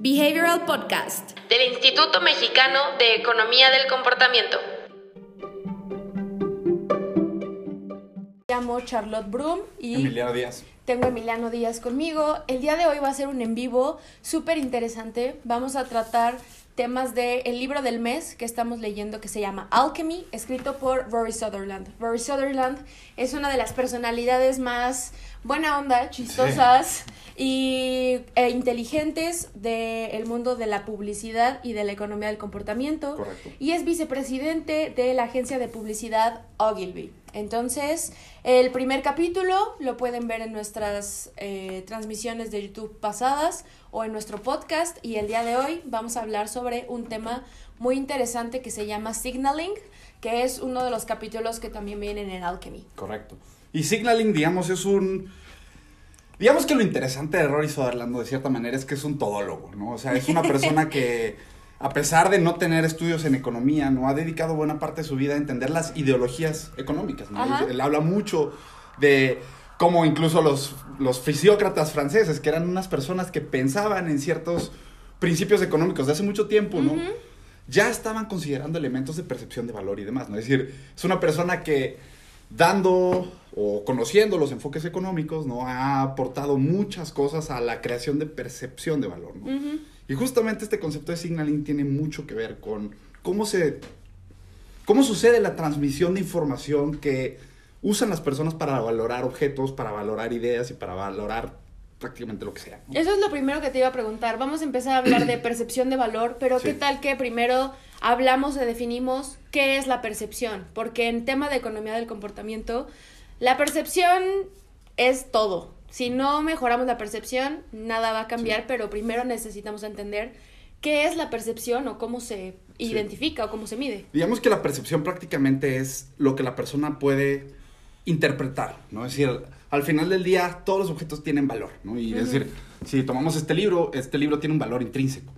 Behavioral Podcast del Instituto Mexicano de Economía del Comportamiento. Me llamo Charlotte Brum y Emiliano Díaz. tengo a Emiliano Díaz conmigo. El día de hoy va a ser un en vivo súper interesante. Vamos a tratar temas del el libro del mes que estamos leyendo que se llama Alchemy, escrito por Rory Sutherland. Rory Sutherland es una de las personalidades más buena onda, chistosas y e inteligentes del mundo de la publicidad y de la economía del comportamiento. Correcto. Y es vicepresidente de la agencia de publicidad Ogilvy. Entonces, el primer capítulo lo pueden ver en nuestras eh, transmisiones de YouTube pasadas o en nuestro podcast. Y el día de hoy vamos a hablar sobre un tema muy interesante que se llama signaling, que es uno de los capítulos que también vienen en Alchemy. Correcto. Y signaling, digamos, es un... Digamos que lo interesante de Rory Sutherland, de cierta manera, es que es un todólogo, ¿no? O sea, es una persona que, a pesar de no tener estudios en economía, no ha dedicado buena parte de su vida a entender las ideologías económicas, ¿no? Él habla mucho de cómo incluso los, los fisiócratas franceses, que eran unas personas que pensaban en ciertos principios económicos de hace mucho tiempo, ¿no? Ya estaban considerando elementos de percepción de valor y demás, ¿no? Es decir, es una persona que dando o conociendo los enfoques económicos, ¿no? Ha aportado muchas cosas a la creación de percepción de valor, ¿no? Y justamente este concepto de signaling tiene mucho que ver con cómo se cómo sucede la transmisión de información que usan las personas para valorar objetos, para valorar ideas y para valorar prácticamente lo que sea. ¿no? Eso es lo primero que te iba a preguntar. Vamos a empezar a hablar de percepción de valor, pero ¿qué tal que primero hablamos o definimos qué es la percepción? Porque en tema de economía del comportamiento, la percepción es todo. Si no mejoramos la percepción, nada va a cambiar, pero primero necesitamos entender qué es la percepción o cómo se identifica o cómo se mide. Digamos que la percepción prácticamente es lo que la persona puede interpretar, ¿no? Es decir, al final del día todos los objetos tienen valor, ¿no? Y es decir, si tomamos este libro, este libro tiene un valor intrínseco.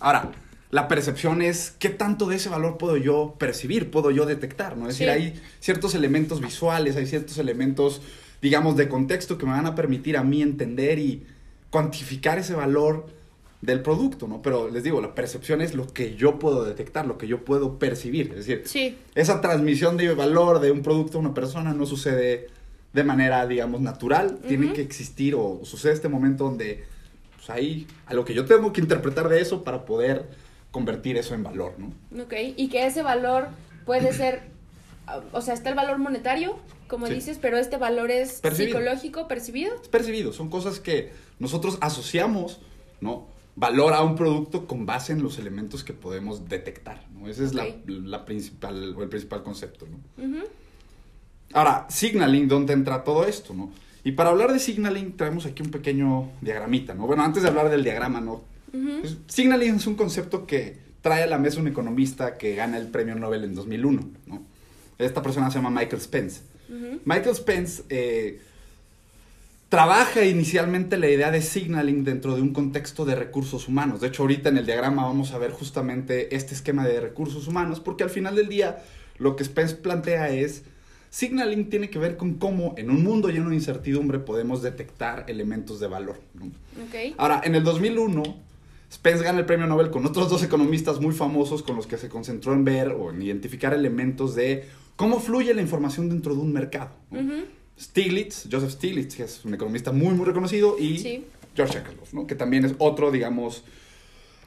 Ahora, la percepción es qué tanto de ese valor puedo yo percibir, puedo yo detectar, ¿no? Es Sí. decir, hay ciertos elementos visuales, hay ciertos elementos, digamos, de contexto que me van a permitir a mí entender y cuantificar ese valor del producto, ¿no? Pero les digo, la percepción es lo que yo puedo detectar, lo que yo puedo percibir. Es decir, Sí. esa transmisión de valor de un producto a una persona no sucede de manera, digamos, natural. Tiene que existir o sucede este momento donde, pues ahí, a lo que yo tengo que interpretar de eso para poder convertir eso en valor, ¿no? Ok, y que ese valor puede ser, o sea, está el valor monetario, como Sí. dices, pero este valor es Percibido. psicológico, percibido. Es percibido, son cosas que nosotros asociamos, ¿no? Valor a un producto con base en los elementos que podemos detectar, ¿no? Ese es la- principal, o el principal concepto, ¿no? Ahora, signaling, ¿dónde entra todo esto, no? Y para hablar de signaling traemos aquí un pequeño diagramita, ¿no? Bueno, antes de hablar del diagrama, ¿no? Ujú. Pues, signaling es un concepto que trae a la mesa un economista que gana el premio Nobel en 2001, ¿no? Esta persona se llama Michael Spence. Ujú. Michael Spence eh, trabaja inicialmente la idea de signaling dentro de un contexto de recursos humanos. De hecho, ahorita en el diagrama vamos a ver justamente este esquema de recursos humanos, porque al final del día lo que Spence plantea es, signaling tiene que ver con cómo en un mundo lleno de incertidumbre podemos detectar elementos de valor. ¿no? Ok. Ahora, en el 2001, Spence gana el premio Nobel con otros dos economistas muy famosos con los que se concentró en ver o en identificar elementos de cómo fluye la información dentro de un mercado. ¿no? Stiglitz, Joseph Stiglitz, que es un economista muy, muy reconocido, y Sí. George Akerlof, ¿no? que también es otro, digamos,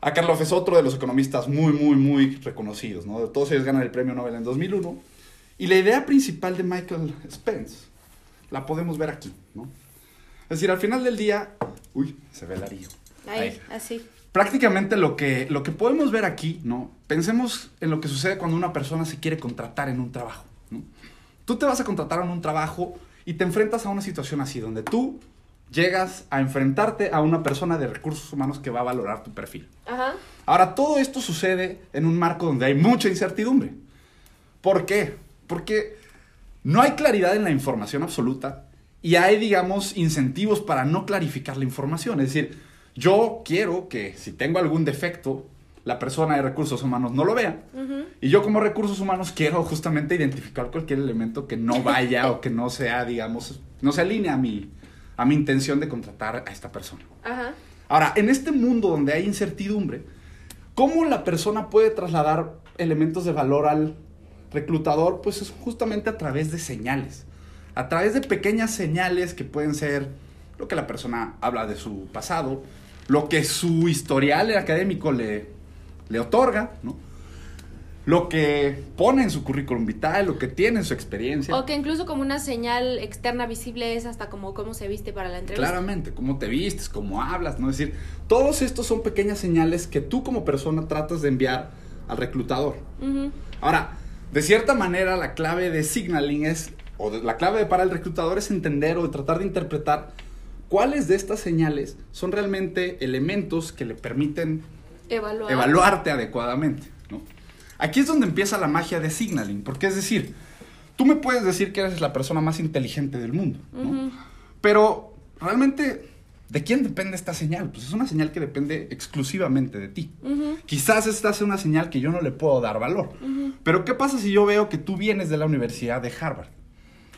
Akerlof es otro de los economistas muy, muy, muy reconocidos. ¿no? Todos ellos ganan el premio Nobel en 2001. Y la idea principal de Michael Spence la podemos ver aquí. ¿no? Es decir, al final del día... Uy, se ve el arillo. Ahí, Ahí. así. Prácticamente lo que, lo que podemos ver aquí, ¿no? Pensemos en lo que sucede cuando una persona se quiere contratar en un trabajo, ¿no? Tú te vas a contratar en un trabajo y te enfrentas a una situación así, donde tú llegas a enfrentarte a una persona de recursos humanos que va a valorar tu perfil. Ajá. Ahora, todo esto sucede en un marco donde hay mucha incertidumbre. ¿Por qué? Porque no hay claridad en la información absoluta y hay, digamos, incentivos para no clarificar la información. Es decir, yo quiero que si tengo algún defecto, la persona de recursos humanos no lo vea. Y yo como recursos humanos quiero justamente identificar cualquier elemento que no vaya o que no sea, digamos, no se alinee a mi, a mi intención de contratar a esta persona. Ajá. Ahora, en este mundo donde hay incertidumbre, ¿cómo la persona puede trasladar elementos de valor al reclutador? Pues es justamente a través de señales, a través de pequeñas señales que pueden ser lo que la persona habla de su pasado, lo que su historial académico le, le otorga, ¿no? lo que pone en su currículum vital, lo que tiene en su experiencia. O que incluso como una señal externa visible es hasta como cómo se viste para la entrevista. Claramente, cómo te vistes, cómo hablas, ¿no? Es decir, todos estos son pequeñas señales que tú como persona tratas de enviar al reclutador. Ahora, de cierta manera la clave de signaling es, o la clave para el reclutador es entender o tratar de interpretar cuáles de estas señales son realmente elementos que le permiten evaluarte adecuadamente. Aquí es donde empieza la magia de signaling, porque es decir, tú me puedes decir que eres la persona más inteligente del mundo, ¿no? Pero realmente, ¿de quién depende esta señal? Pues es una señal que depende exclusivamente de ti. Quizás esta es una señal que yo no le puedo dar valor. Pero ¿qué pasa si yo veo que tú vienes de la Universidad de Harvard?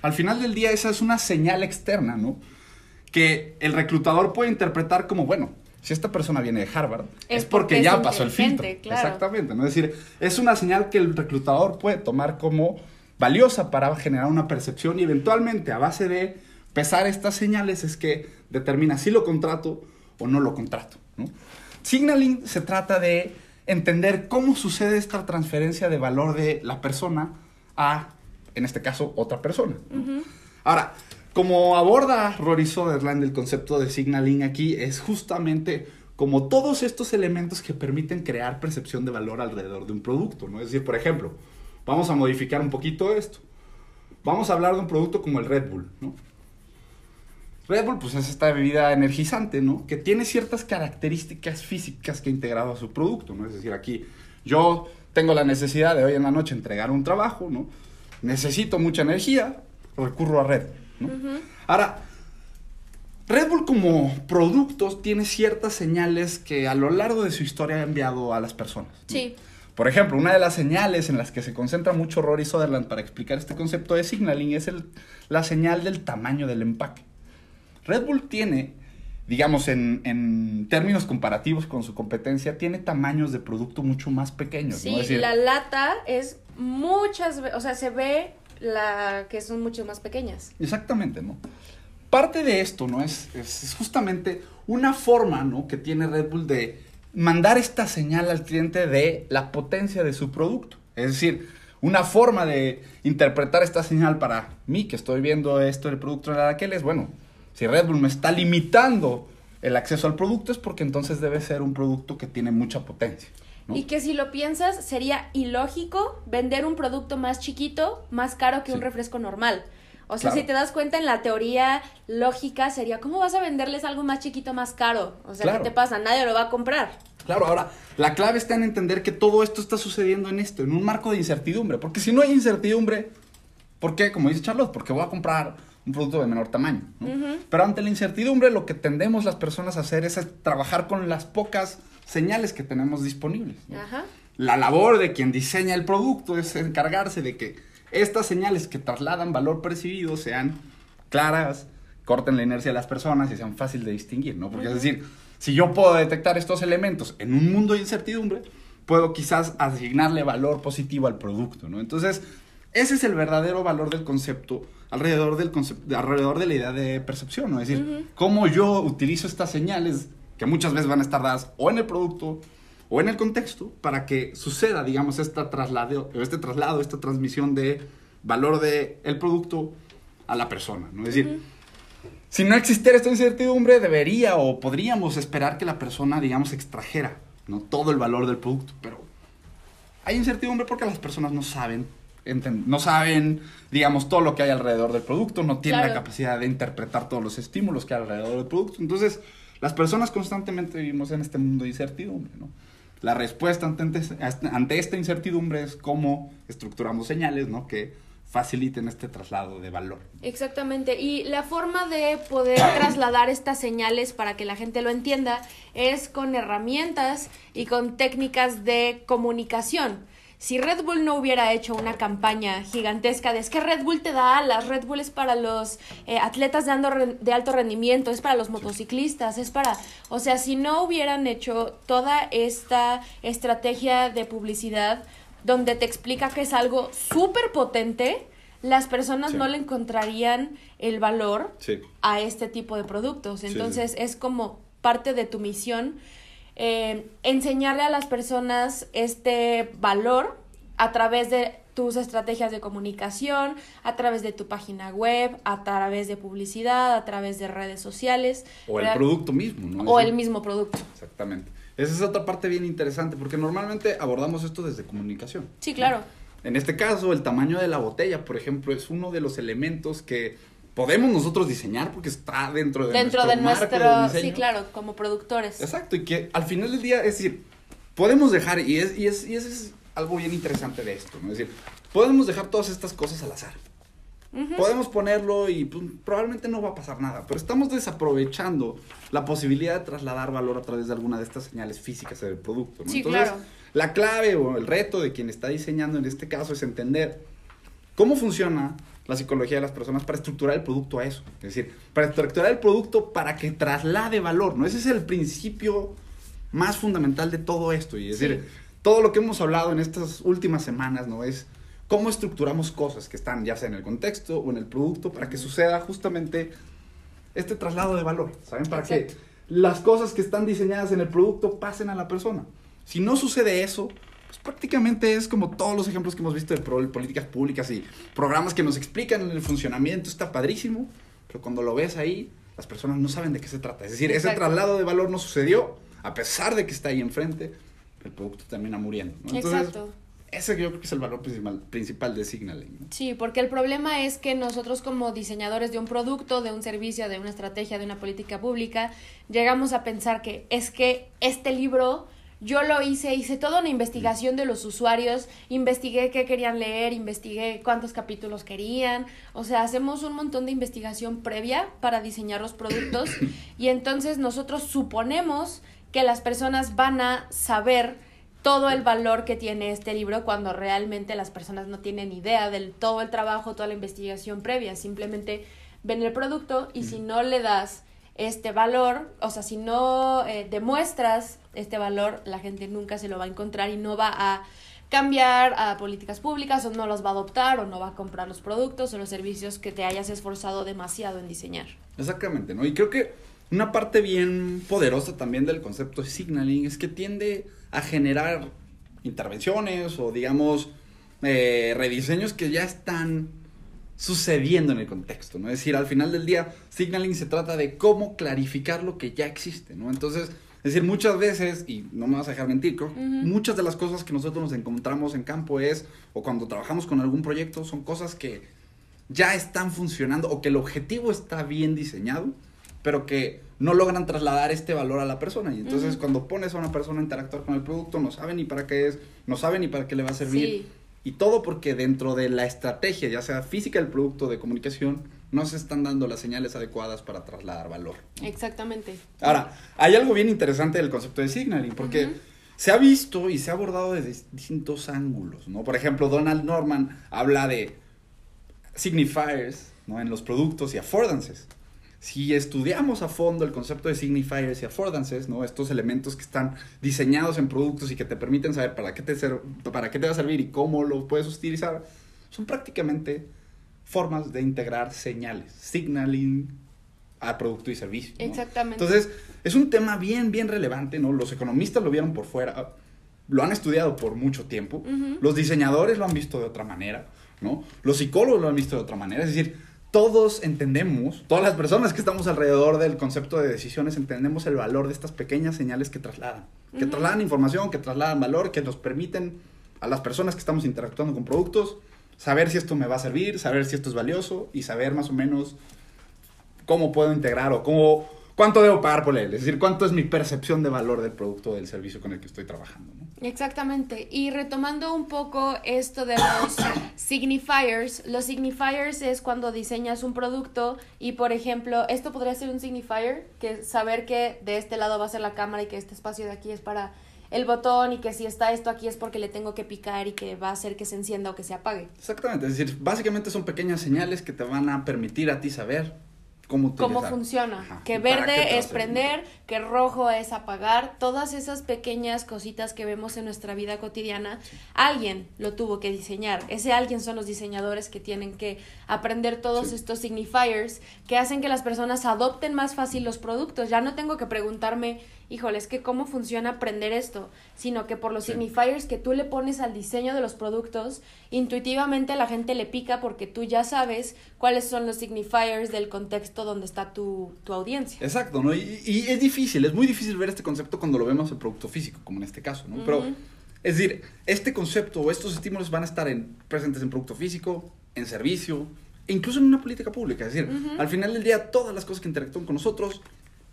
Al final del día esa es una señal externa, ¿no? Que el reclutador puede interpretar como, bueno, si esta persona viene de Harvard, es, porque, ya pasó el filtro. Exactamente, ¿no? Es decir, es una señal que el reclutador puede tomar como valiosa para generar una percepción y eventualmente a base de pesar estas señales es que determina si lo contrato o no lo contrato, ¿no? Signaling se trata de entender cómo sucede esta transferencia de valor de la persona a, en este caso, otra persona. Ahora, como aborda Rory Soderland el concepto de signaling aquí, es justamente como todos estos elementos que permiten crear percepción de valor alrededor de un producto, ¿no? Es decir, por ejemplo, vamos a modificar un poquito esto. Vamos a hablar de un producto como el Red Bull. Red Bull, pues es esta bebida energizante, ¿no? Que tiene ciertas características físicas que ha integrado a su producto, ¿no? Es decir, aquí yo tengo la necesidad de hoy en la noche entregar un trabajo, ¿no? Necesito mucha energía, recurro a Red. Ahora, Red Bull como productos tiene ciertas señales que a lo largo de su historia ha enviado a las personas. Sí. Por ejemplo, una de las señales en las que se concentra mucho Rory Soderland para explicar este concepto de signaling es el, la señal del tamaño del empaque. Red Bull tiene, digamos, en, en, términos comparativos con su competencia, tiene tamaños de producto mucho más pequeños. Sí, la lata es muchas, o sea, se ve la que son mucho más pequeñas. Exactamente, ¿no? Parte de esto, ¿no? Es, es, justamente una forma, ¿no? Que tiene Red Bull de mandar esta señal al cliente de la potencia de su producto. Es decir, una forma de interpretar esta señal para mí, que estoy viendo esto del producto de aquel, es, bueno, si Red Bull me está limitando el acceso al producto es porque entonces debe ser un producto que tiene mucha potencia. Y que si lo piensas, sería ilógico vender un producto más chiquito, más caro que un refresco normal. O sea, si te das cuenta en la teoría lógica sería, ¿cómo vas a venderles algo más chiquito más caro? O sea, ¿qué te pasa? Nadie lo va a comprar. Claro, ahora, la clave está en entender que todo esto está sucediendo en esto, en un marco de incertidumbre. Porque si no hay incertidumbre, ¿por qué? Como dice Charlotte, porque voy a comprar un producto de menor tamaño. Pero ante la incertidumbre, lo que tendemos las personas a hacer es trabajar con las pocas señales que tenemos disponibles. La labor de quien diseña el producto es encargarse de que estas señales que trasladan valor percibido sean claras, corten la inercia de las personas y sean fáciles de distinguir, ¿no? Porque es decir, si yo puedo detectar estos elementos en un mundo de incertidumbre, puedo quizás asignarle valor positivo al producto, ¿no? Entonces, ese es el verdadero valor del concepto alrededor, del concepto, alrededor de la idea de percepción, ¿no? Es decir, cómo yo utilizo estas señales que muchas veces van a estar dadas o en el producto o en el contexto para que suceda, digamos, esta traslado, este traslado, esta transmisión de valor del el producto a la persona, ¿no? Es decir, si no existiera esta incertidumbre, debería o podríamos esperar que la persona, digamos, extrajera, ¿no? Todo el valor del producto, pero hay incertidumbre porque las personas no saben no saben, digamos, todo lo que hay alrededor del producto, no tienen la capacidad de interpretar todos los estímulos que hay alrededor del producto. Entonces, las personas constantemente vivimos en este mundo de incertidumbre, ¿no? La respuesta ante, ante esta incertidumbre es cómo estructuramos señales, ¿no? Que faciliten este traslado de valor. Exactamente. Y la forma de poder trasladar estas señales para que la gente lo entienda es con herramientas y con técnicas de comunicación. Si Red Bull no hubiera hecho una campaña gigantesca de es que Red Bull te da alas, Red Bull es para los eh, atletas de, ando- de alto rendimiento, es para los motociclistas, es para, o sea, si no hubieran hecho toda esta estrategia de publicidad donde te explica que es algo súper potente, las personas Sí. no le encontrarían el valor Sí. a este tipo de productos. Sí, Entonces es como parte de tu misión eh, enseñarle a las personas este valor a través de tus estrategias de comunicación, a través de tu página web, a través de publicidad, a través de redes sociales. O el producto mismo, ¿no? O Es el mismo producto. Exactamente. Esa es otra parte bien interesante, porque normalmente abordamos esto desde comunicación. Sí, claro. En este caso, el tamaño de la botella, por ejemplo, es uno de los elementos que podemos nosotros diseñar porque está dentro de Dentro nuestro de marco nuestro... diseño. Sí, claro, como productores. Exacto, y que al final del día, es decir, podemos dejar, y es, y es, y ese es algo bien interesante de esto, ¿no? Es decir, podemos dejar todas estas cosas al azar. Ujú. Podemos ponerlo y pues, probablemente no va a pasar nada, pero estamos desaprovechando la posibilidad de trasladar valor a través de alguna de estas señales físicas del producto. ¿no? Sí, Entonces, claro. la clave o el reto de quien está diseñando en este caso es entender cómo funciona la psicología de las personas para estructurar el producto a eso. Es decir, para estructurar el producto para que traslade valor, ¿no? Ese es el principio más fundamental de todo esto. Y es Sí. decir, todo lo que hemos hablado en estas últimas semanas, ¿no? Es cómo estructuramos cosas que están ya sea en el contexto o en el producto para que suceda justamente este traslado de valor, ¿saben? Para Exacto. que las cosas que están diseñadas en el producto pasen a la persona. Si no sucede eso, prácticamente es como todos los ejemplos que hemos visto de políticas públicas y programas que nos explican el funcionamiento, está padrísimo, pero cuando lo ves ahí, las personas no saben de qué se trata. Es decir, ese traslado de valor no sucedió, a pesar de que está ahí enfrente, el producto termina muriendo. ¿no? Entonces, Exacto. ese yo creo que es el valor principal, principal de Signaling. ¿no? Sí, porque el problema es que nosotros como diseñadores de un producto, de un servicio, de una estrategia, de una política pública, llegamos a pensar que es que este libro yo lo hice, hice toda una investigación de los usuarios, investigué qué querían leer, investigué cuántos capítulos querían, o sea, hacemos un montón de investigación previa para diseñar los productos y entonces nosotros suponemos que las personas van a saber todo el valor que tiene este libro cuando realmente las personas no tienen idea del todo el trabajo, toda la investigación previa, simplemente ven el producto y si no le das este valor, o sea, si no eh, demuestras este valor, la gente nunca se lo va a encontrar y no va a cambiar a políticas públicas o no los va a adoptar o no va a comprar los productos o los servicios que te hayas esforzado demasiado en diseñar. Exactamente, ¿no? Y creo que una parte bien poderosa también del concepto de signaling es que tiende a generar intervenciones o, digamos, eh, rediseños que ya están sucediendo en el contexto, ¿no? Es decir, al final del día, signaling se trata de cómo clarificar lo que ya existe, ¿no? Entonces, es decir, muchas veces, y no me vas a dejar mentir, creo, muchas de las cosas que nosotros nos encontramos en campo es, o cuando trabajamos con algún proyecto, son cosas que ya están funcionando o que el objetivo está bien diseñado, pero que no logran trasladar este valor a la persona. Y entonces cuando pones a una persona a interactuar con el producto, no sabe ni para qué es, no sabe ni para qué le va a servir. Sí. Y todo porque dentro de la estrategia, ya sea física del producto de comunicación, no se están dando las señales adecuadas para trasladar valor. ¿no? Exactamente. Ahora, hay algo bien interesante del concepto de signaling, porque se ha visto y se ha abordado desde distintos ángulos, ¿no? Por ejemplo, Donald Norman habla de signifiers, ¿no? En los productos y affordances. Si estudiamos a fondo el concepto de signifiers y affordances, ¿no? Estos elementos que están diseñados en productos y que te permiten saber para qué te, ser- para qué te va a servir y cómo lo puedes utilizar, son prácticamente formas de integrar señales, signaling a producto y servicio. ¿no? Exactamente. Entonces, es un tema bien, bien relevante, ¿no? Los economistas lo vieron por fuera, lo han estudiado por mucho tiempo, los diseñadores lo han visto de otra manera, ¿no? Los psicólogos lo han visto de otra manera, es decir, todos entendemos, todas las personas que estamos alrededor del concepto de decisiones entendemos el valor de estas pequeñas señales que trasladan, que trasladan información, que trasladan valor, que nos permiten a las personas que estamos interactuando con productos saber si esto me va a servir, saber si esto es valioso y saber más o menos cómo puedo integrar o cómo, cuánto debo pagar por él. Es decir, cuánto es mi percepción de valor del producto o del servicio con el que estoy trabajando. ¿no? Exactamente. Y retomando un poco esto de los signifiers, los signifiers es cuando diseñas un producto y, por ejemplo, esto podría ser un signifier, que es saber que de este lado va a ser la cámara y que este espacio de aquí es para el botón y que si está esto aquí es porque le tengo que picar y que va a hacer que se encienda o que se apague. Exactamente, es decir, básicamente son pequeñas señales que te van a permitir a ti saber cómo, cómo funciona. que verde es prender, que rojo es apagar. Todas esas pequeñas cositas que vemos en nuestra vida cotidiana, alguien lo tuvo que diseñar. Ese alguien son los diseñadores que tienen que aprender todos estos signifiers que hacen que las personas adopten más fácil los productos. Ya no tengo que preguntarme híjole, es que cómo funciona aprender esto, sino que por los signifiers que tú le pones al diseño de los productos, intuitivamente la gente le pica porque tú ya sabes cuáles son los signifiers del contexto donde está tu, audiencia. Exacto, ¿no? Y, y, es difícil, es muy difícil ver este concepto cuando lo vemos en producto físico, como en este caso, ¿no? Pero, es decir, este concepto o estos estímulos van a estar en, presentes en producto físico, en servicio, e incluso en una política pública. Es decir, al final del día, todas las cosas que interactúan con nosotros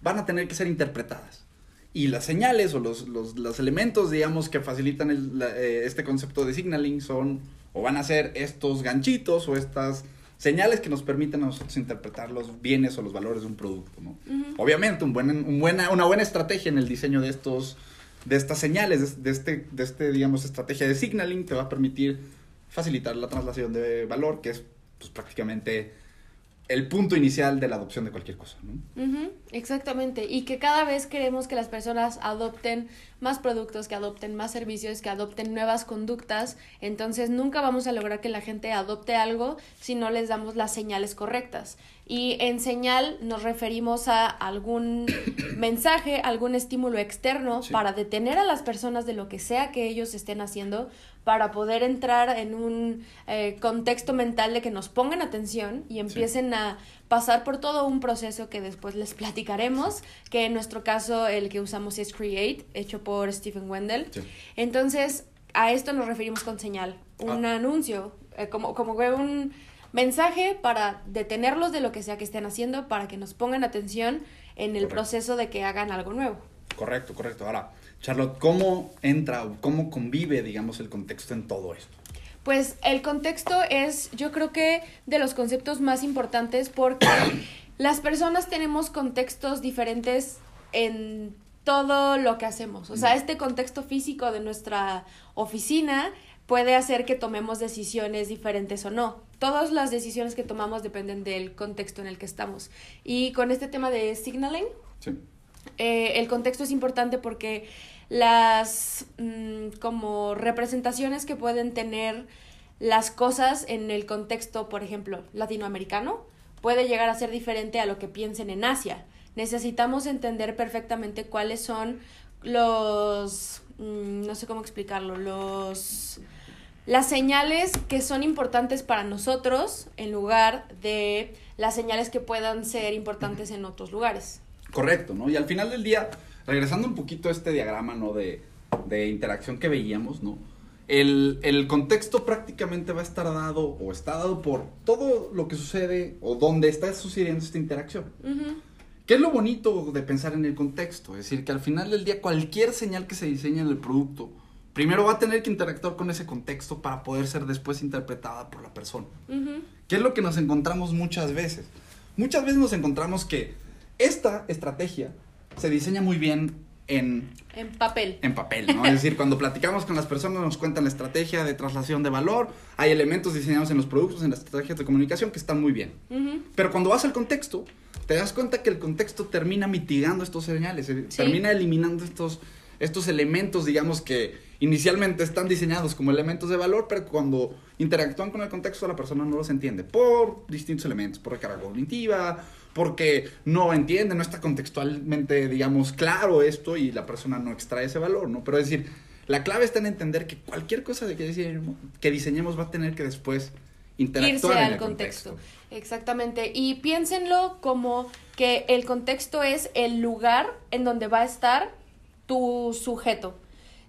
van a tener que ser interpretadas y las señales o los, los, los elementos, digamos, que facilitan el, eh, este concepto de signaling son o van a ser estos ganchitos o estas señales que nos permiten a nosotros interpretar los bienes o los valores de un producto, ¿no? Obviamente, un buen, un buena, una buena estrategia en el diseño de estos de estas señales, de, este, de este, digamos, estrategia de signaling te va a permitir facilitar la traslación de valor, que es pues, prácticamente el punto inicial de la adopción de cualquier cosa, ¿no? exactamente, y que cada vez queremos que las personas adopten más productos, que adopten más servicios, que adopten nuevas conductas, entonces nunca vamos a lograr que la gente adopte algo si no les damos las señales correctas. Y en señal nos referimos a algún mensaje, algún estímulo externo para detener a las personas de lo que sea que ellos estén haciendo, para poder entrar en un eh, contexto mental de que nos pongan atención y empiecen a pasar por todo un proceso que después les platicaremos, que en nuestro caso el que usamos es Create, hecho por Stephen Wendell. Entonces, a esto nos referimos con señal, un ah. anuncio, eh, como, como un mensaje para detenerlos de lo que sea que estén haciendo, para que nos pongan atención en el proceso de que hagan algo nuevo. Correcto, correcto. Ahora, Charlotte, ¿cómo entra o cómo convive, digamos, el contexto en todo esto? Pues el contexto es, yo creo que de los conceptos más importantes porque las personas tenemos contextos diferentes en todo lo que hacemos. O sea, este contexto físico de nuestra oficina puede hacer que tomemos decisiones diferentes o no. Todas las decisiones que tomamos dependen del contexto en el que estamos. Y con este tema de signaling, eh, el contexto es importante porque las mm, como representaciones que pueden tener las cosas en el contexto, por ejemplo, latinoamericano, puede llegar a ser diferente a lo que piensen en Asia. Necesitamos entender perfectamente cuáles son los, mm, no sé cómo explicarlo, los las señales que son importantes para nosotros en lugar de las señales que puedan ser importantes en otros lugares. Correcto, ¿no? Y al final del día, regresando un poquito a este diagrama, ¿no? De, de interacción que veíamos, ¿no? El, el, contexto prácticamente va a estar dado o está dado por todo lo que sucede o donde está sucediendo esta interacción. ¿Qué es lo bonito de pensar en el contexto? Es decir, que al final del día cualquier señal que se diseña en el producto primero va a tener que interactuar con ese contexto para poder ser después interpretada por la persona. ¿Qué es lo que nos encontramos muchas veces? Muchas veces nos encontramos que esta estrategia se diseña muy bien en... En papel. En papel, ¿no? es decir, cuando platicamos con las personas nos cuentan la estrategia de traslación de valor, hay elementos diseñados en los productos, en las estrategias de comunicación que están muy bien. Pero cuando vas al contexto, te das cuenta que el contexto termina mitigando estos señales, eh, termina eliminando estos, estos elementos, digamos, que inicialmente están diseñados como elementos de valor, pero cuando interactúan con el contexto la persona no los entiende por distintos elementos, por recarga cognitiva, porque no entiende, no está contextualmente, digamos, claro esto y la persona no extrae ese valor, ¿no? Pero es decir, la clave está en entender que cualquier cosa de que diseñemos, que diseñemos va a tener que después interactuar en el contexto. Exactamente. Y piénsenlo como que el contexto es el lugar en donde va a estar tu sujeto.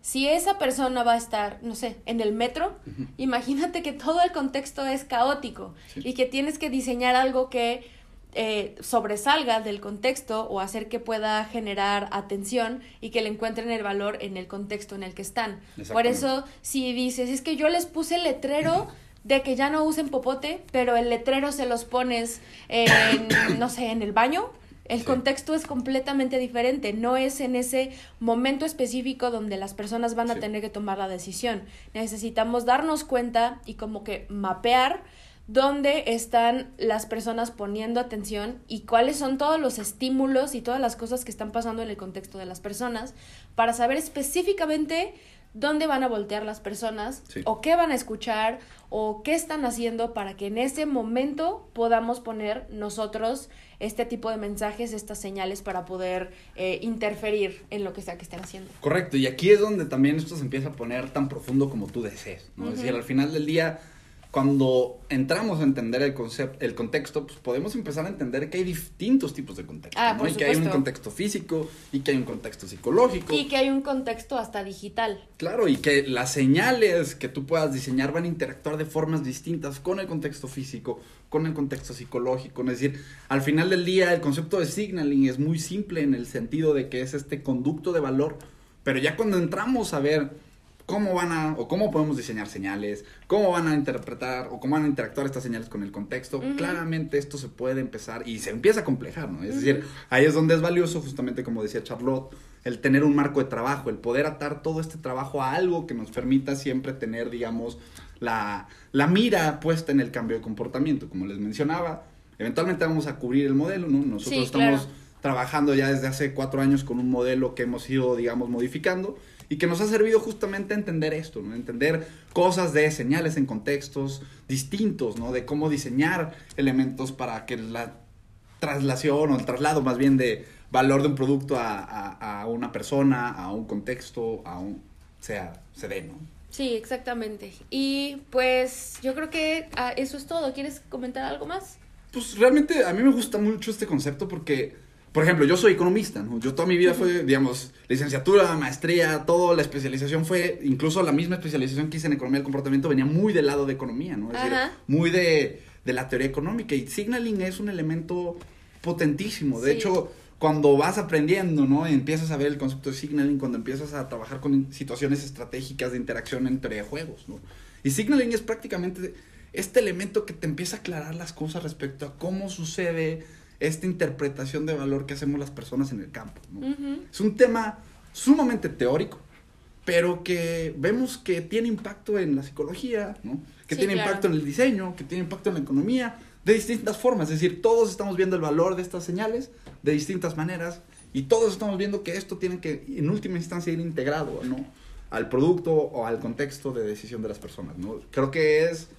Si esa persona va a estar, no sé, en el metro, imagínate que todo el contexto es caótico y que tienes que diseñar algo que eh, sobresalga del contexto o hacer que pueda generar atención y que le encuentren el valor en el contexto en el que están. Por eso, si dices, es que yo les puse el letrero de que ya no usen popote, pero el letrero se los pones en, no sé, en el baño, El Sí. contexto es completamente diferente, no es en ese momento específico donde las personas van a Sí. tener que tomar la decisión. Necesitamos darnos cuenta y como que mapear dónde están las personas poniendo atención y cuáles son todos los estímulos y todas las cosas que están pasando en el contexto de las personas para saber específicamente dónde van a voltear las personas Sí. o qué van a escuchar o qué están haciendo para que en ese momento podamos poner nosotros este tipo de mensajes, estas señales para poder eh, interferir en lo que sea que estén haciendo. Correcto, y aquí es donde también esto se empieza a poner tan profundo como tú desees, ¿no? Es decir, al final del día, cuando entramos a entender el concepto, el contexto, pues podemos empezar a entender que hay distintos tipos de contexto, Ah, ¿no? por Y que hay un contexto físico y que hay un contexto psicológico. Y que hay un contexto hasta digital. Claro, y que las señales que tú puedas diseñar van a interactuar de formas distintas con el contexto físico, con el contexto psicológico. Es decir, al final del día el concepto de signaling es muy simple en el sentido de que es este conducto de valor, pero ya cuando entramos a ver cómo van a, o cómo podemos diseñar señales, cómo van a interpretar o cómo van a interactuar estas señales con el contexto, claramente esto se puede empezar y se empieza a complejar, ¿no? Es decir, ahí es donde es valioso, justamente como decía Charlotte, el tener un marco de trabajo, el poder atar todo este trabajo a algo que nos permita siempre tener, digamos, la, la mira puesta en el cambio de comportamiento. Como les mencionaba, eventualmente vamos a cubrir el modelo, ¿no? Nosotros Sí, estamos claro. trabajando ya desde hace cuatro años con un modelo que hemos ido, digamos, modificando y que nos ha servido justamente a entender esto, ¿no? Entender cosas de señales en contextos distintos, ¿no? De cómo diseñar elementos para que la traslación o el traslado más bien de valor de un producto a, a- a una persona, a un contexto, a un... sea, se dé, ¿no? Sí, exactamente. Y pues yo creo que ah, eso es todo. ¿Quieres comentar algo más? Pues realmente a mí me gusta mucho este concepto porque, por ejemplo, yo soy economista, ¿no? Yo toda mi vida fue, digamos, licenciatura, maestría, todo, la especialización fue, incluso la misma especialización que hice en economía del comportamiento venía muy del lado de economía, ¿no? Es decir, Ajá. muy de, de la teoría económica y signaling es un elemento potentísimo. De Sí. hecho, cuando vas aprendiendo, ¿no? Y empiezas a ver el concepto de signaling, cuando empiezas a trabajar con situaciones estratégicas de interacción en teoría de juegos, ¿no? Y signaling es prácticamente este elemento que te empieza a aclarar las cosas respecto a cómo sucede esta interpretación de valor que hacemos las personas en el campo, ¿no? Ujú. Es un tema sumamente teórico, pero que vemos que tiene impacto en la psicología, ¿no? Que Sí, tiene claro. impacto en el diseño, que tiene impacto en la economía, de distintas formas. Es decir, todos estamos viendo el valor de estas señales de distintas maneras y todos estamos viendo que esto tiene que, en última instancia, ir integrado, ¿no? Al producto o al contexto de decisión de las personas, ¿no? Creo que es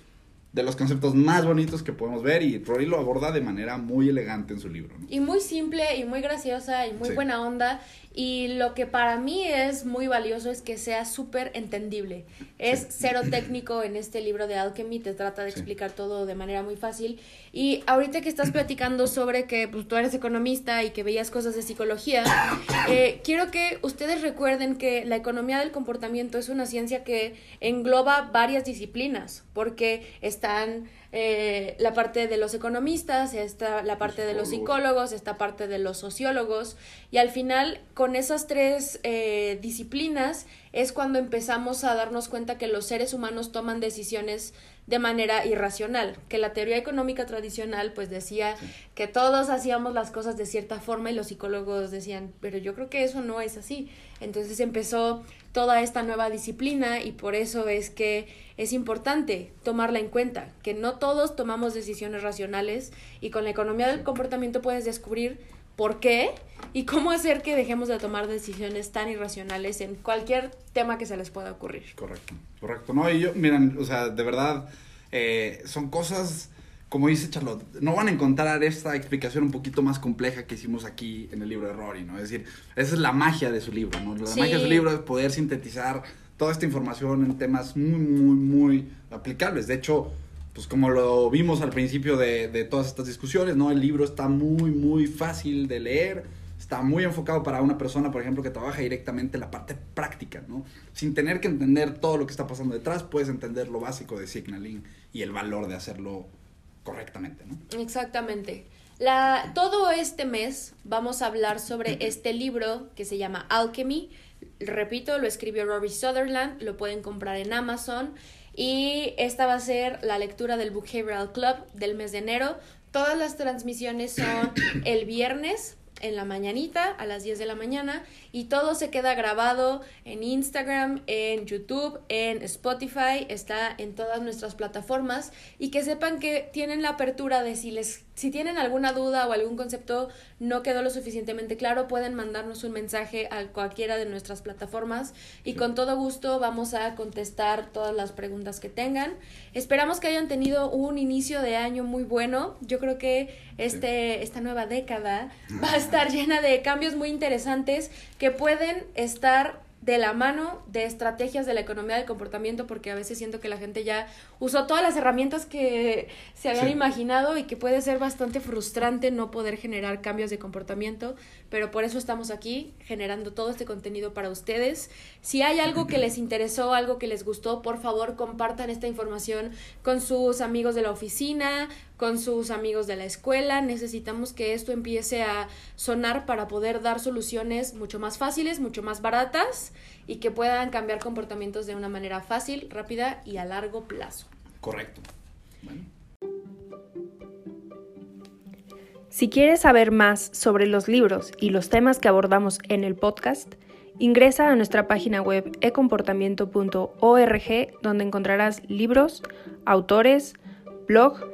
de los conceptos más bonitos que podemos ver y Rory lo aborda de manera muy elegante en su libro, ¿no? Y muy simple y muy graciosa y muy Sí. buena onda. Y lo que para mí es muy valioso es que sea súper entendible. Es Sí. cero técnico en este libro de Alchemy, te trata de Sí. explicar todo de manera muy fácil. Y ahorita que estás platicando sobre que pues, tú eres economista y que veías cosas de psicología, eh, quiero que ustedes recuerden que la economía del comportamiento es una ciencia que engloba varias disciplinas, porque están eh, la parte de los economistas, está la parte de los Psicólogos. esta parte de los sociólogos, y al final con esas tres eh, disciplinas es cuando empezamos a darnos cuenta que los seres humanos toman decisiones de manera irracional, que la teoría económica tradicional pues decía Sí. que todos hacíamos las cosas de cierta forma y los psicólogos decían, pero yo creo que eso no es así. Entonces empezó toda esta nueva disciplina y por eso es que es importante tomarla en cuenta, que no todos tomamos decisiones racionales y con la economía del comportamiento puedes descubrir por qué y cómo hacer que dejemos de tomar decisiones tan irracionales en cualquier tema que se les pueda ocurrir. Correcto, correcto. No, y yo, miren, o sea, de verdad, eh, son cosas, como dice Charlotte, no van a encontrar esta explicación un poquito más compleja que hicimos aquí en el libro de Rory, ¿no? Es decir, esa es la magia de su libro, ¿no? La Sí. magia de su libro es poder sintetizar toda esta información en temas muy, muy, muy aplicables. De hecho, pues como lo vimos al principio de, de todas estas discusiones, ¿no? El libro está muy, muy fácil de leer, está muy enfocado para una persona, por ejemplo, que trabaja directamente la parte práctica, ¿no? Sin tener que entender todo lo que está pasando detrás, puedes entender lo básico de signaling y el valor de hacerlo correctamente, ¿no? Exactamente. La, todo este mes vamos a hablar sobre este libro que se llama Alchemy. Repito, lo escribió Rory Sutherland, lo pueden comprar en Amazon. Y esta va a ser la lectura del Behavioral Club del mes de enero. Todas las transmisiones son el viernes en la mañanita a las 10 de la mañana y todo se queda grabado en Instagram, en YouTube, en Spotify, está en todas nuestras plataformas y que sepan que tienen la apertura de si les si tienen alguna duda o algún concepto no quedó lo suficientemente claro, pueden mandarnos un mensaje a cualquiera de nuestras plataformas y con todo gusto vamos a contestar todas las preguntas que tengan. Esperamos que hayan tenido un inicio de año muy bueno. Yo creo que este, esta nueva década va a estar llena de cambios muy interesantes que pueden estar de la mano de estrategias de la economía del comportamiento, porque a veces siento que la gente ya usó todas las herramientas que se habían imaginado y que puede ser bastante frustrante no poder generar cambios de comportamiento, pero por eso estamos aquí generando todo este contenido para ustedes. Si hay algo que les interesó, algo que les gustó, por favor compartan esta información con sus amigos de la oficina, con sus amigos de la escuela. Necesitamos que esto empiece a sonar para poder dar soluciones mucho más fáciles, mucho más baratas y que puedan cambiar comportamientos de una manera fácil, rápida y a largo plazo. Correcto. Si quieres saber más sobre los libros y los temas que abordamos en el podcast, ingresa a nuestra página web ecomportamiento.org donde encontrarás libros, autores, blog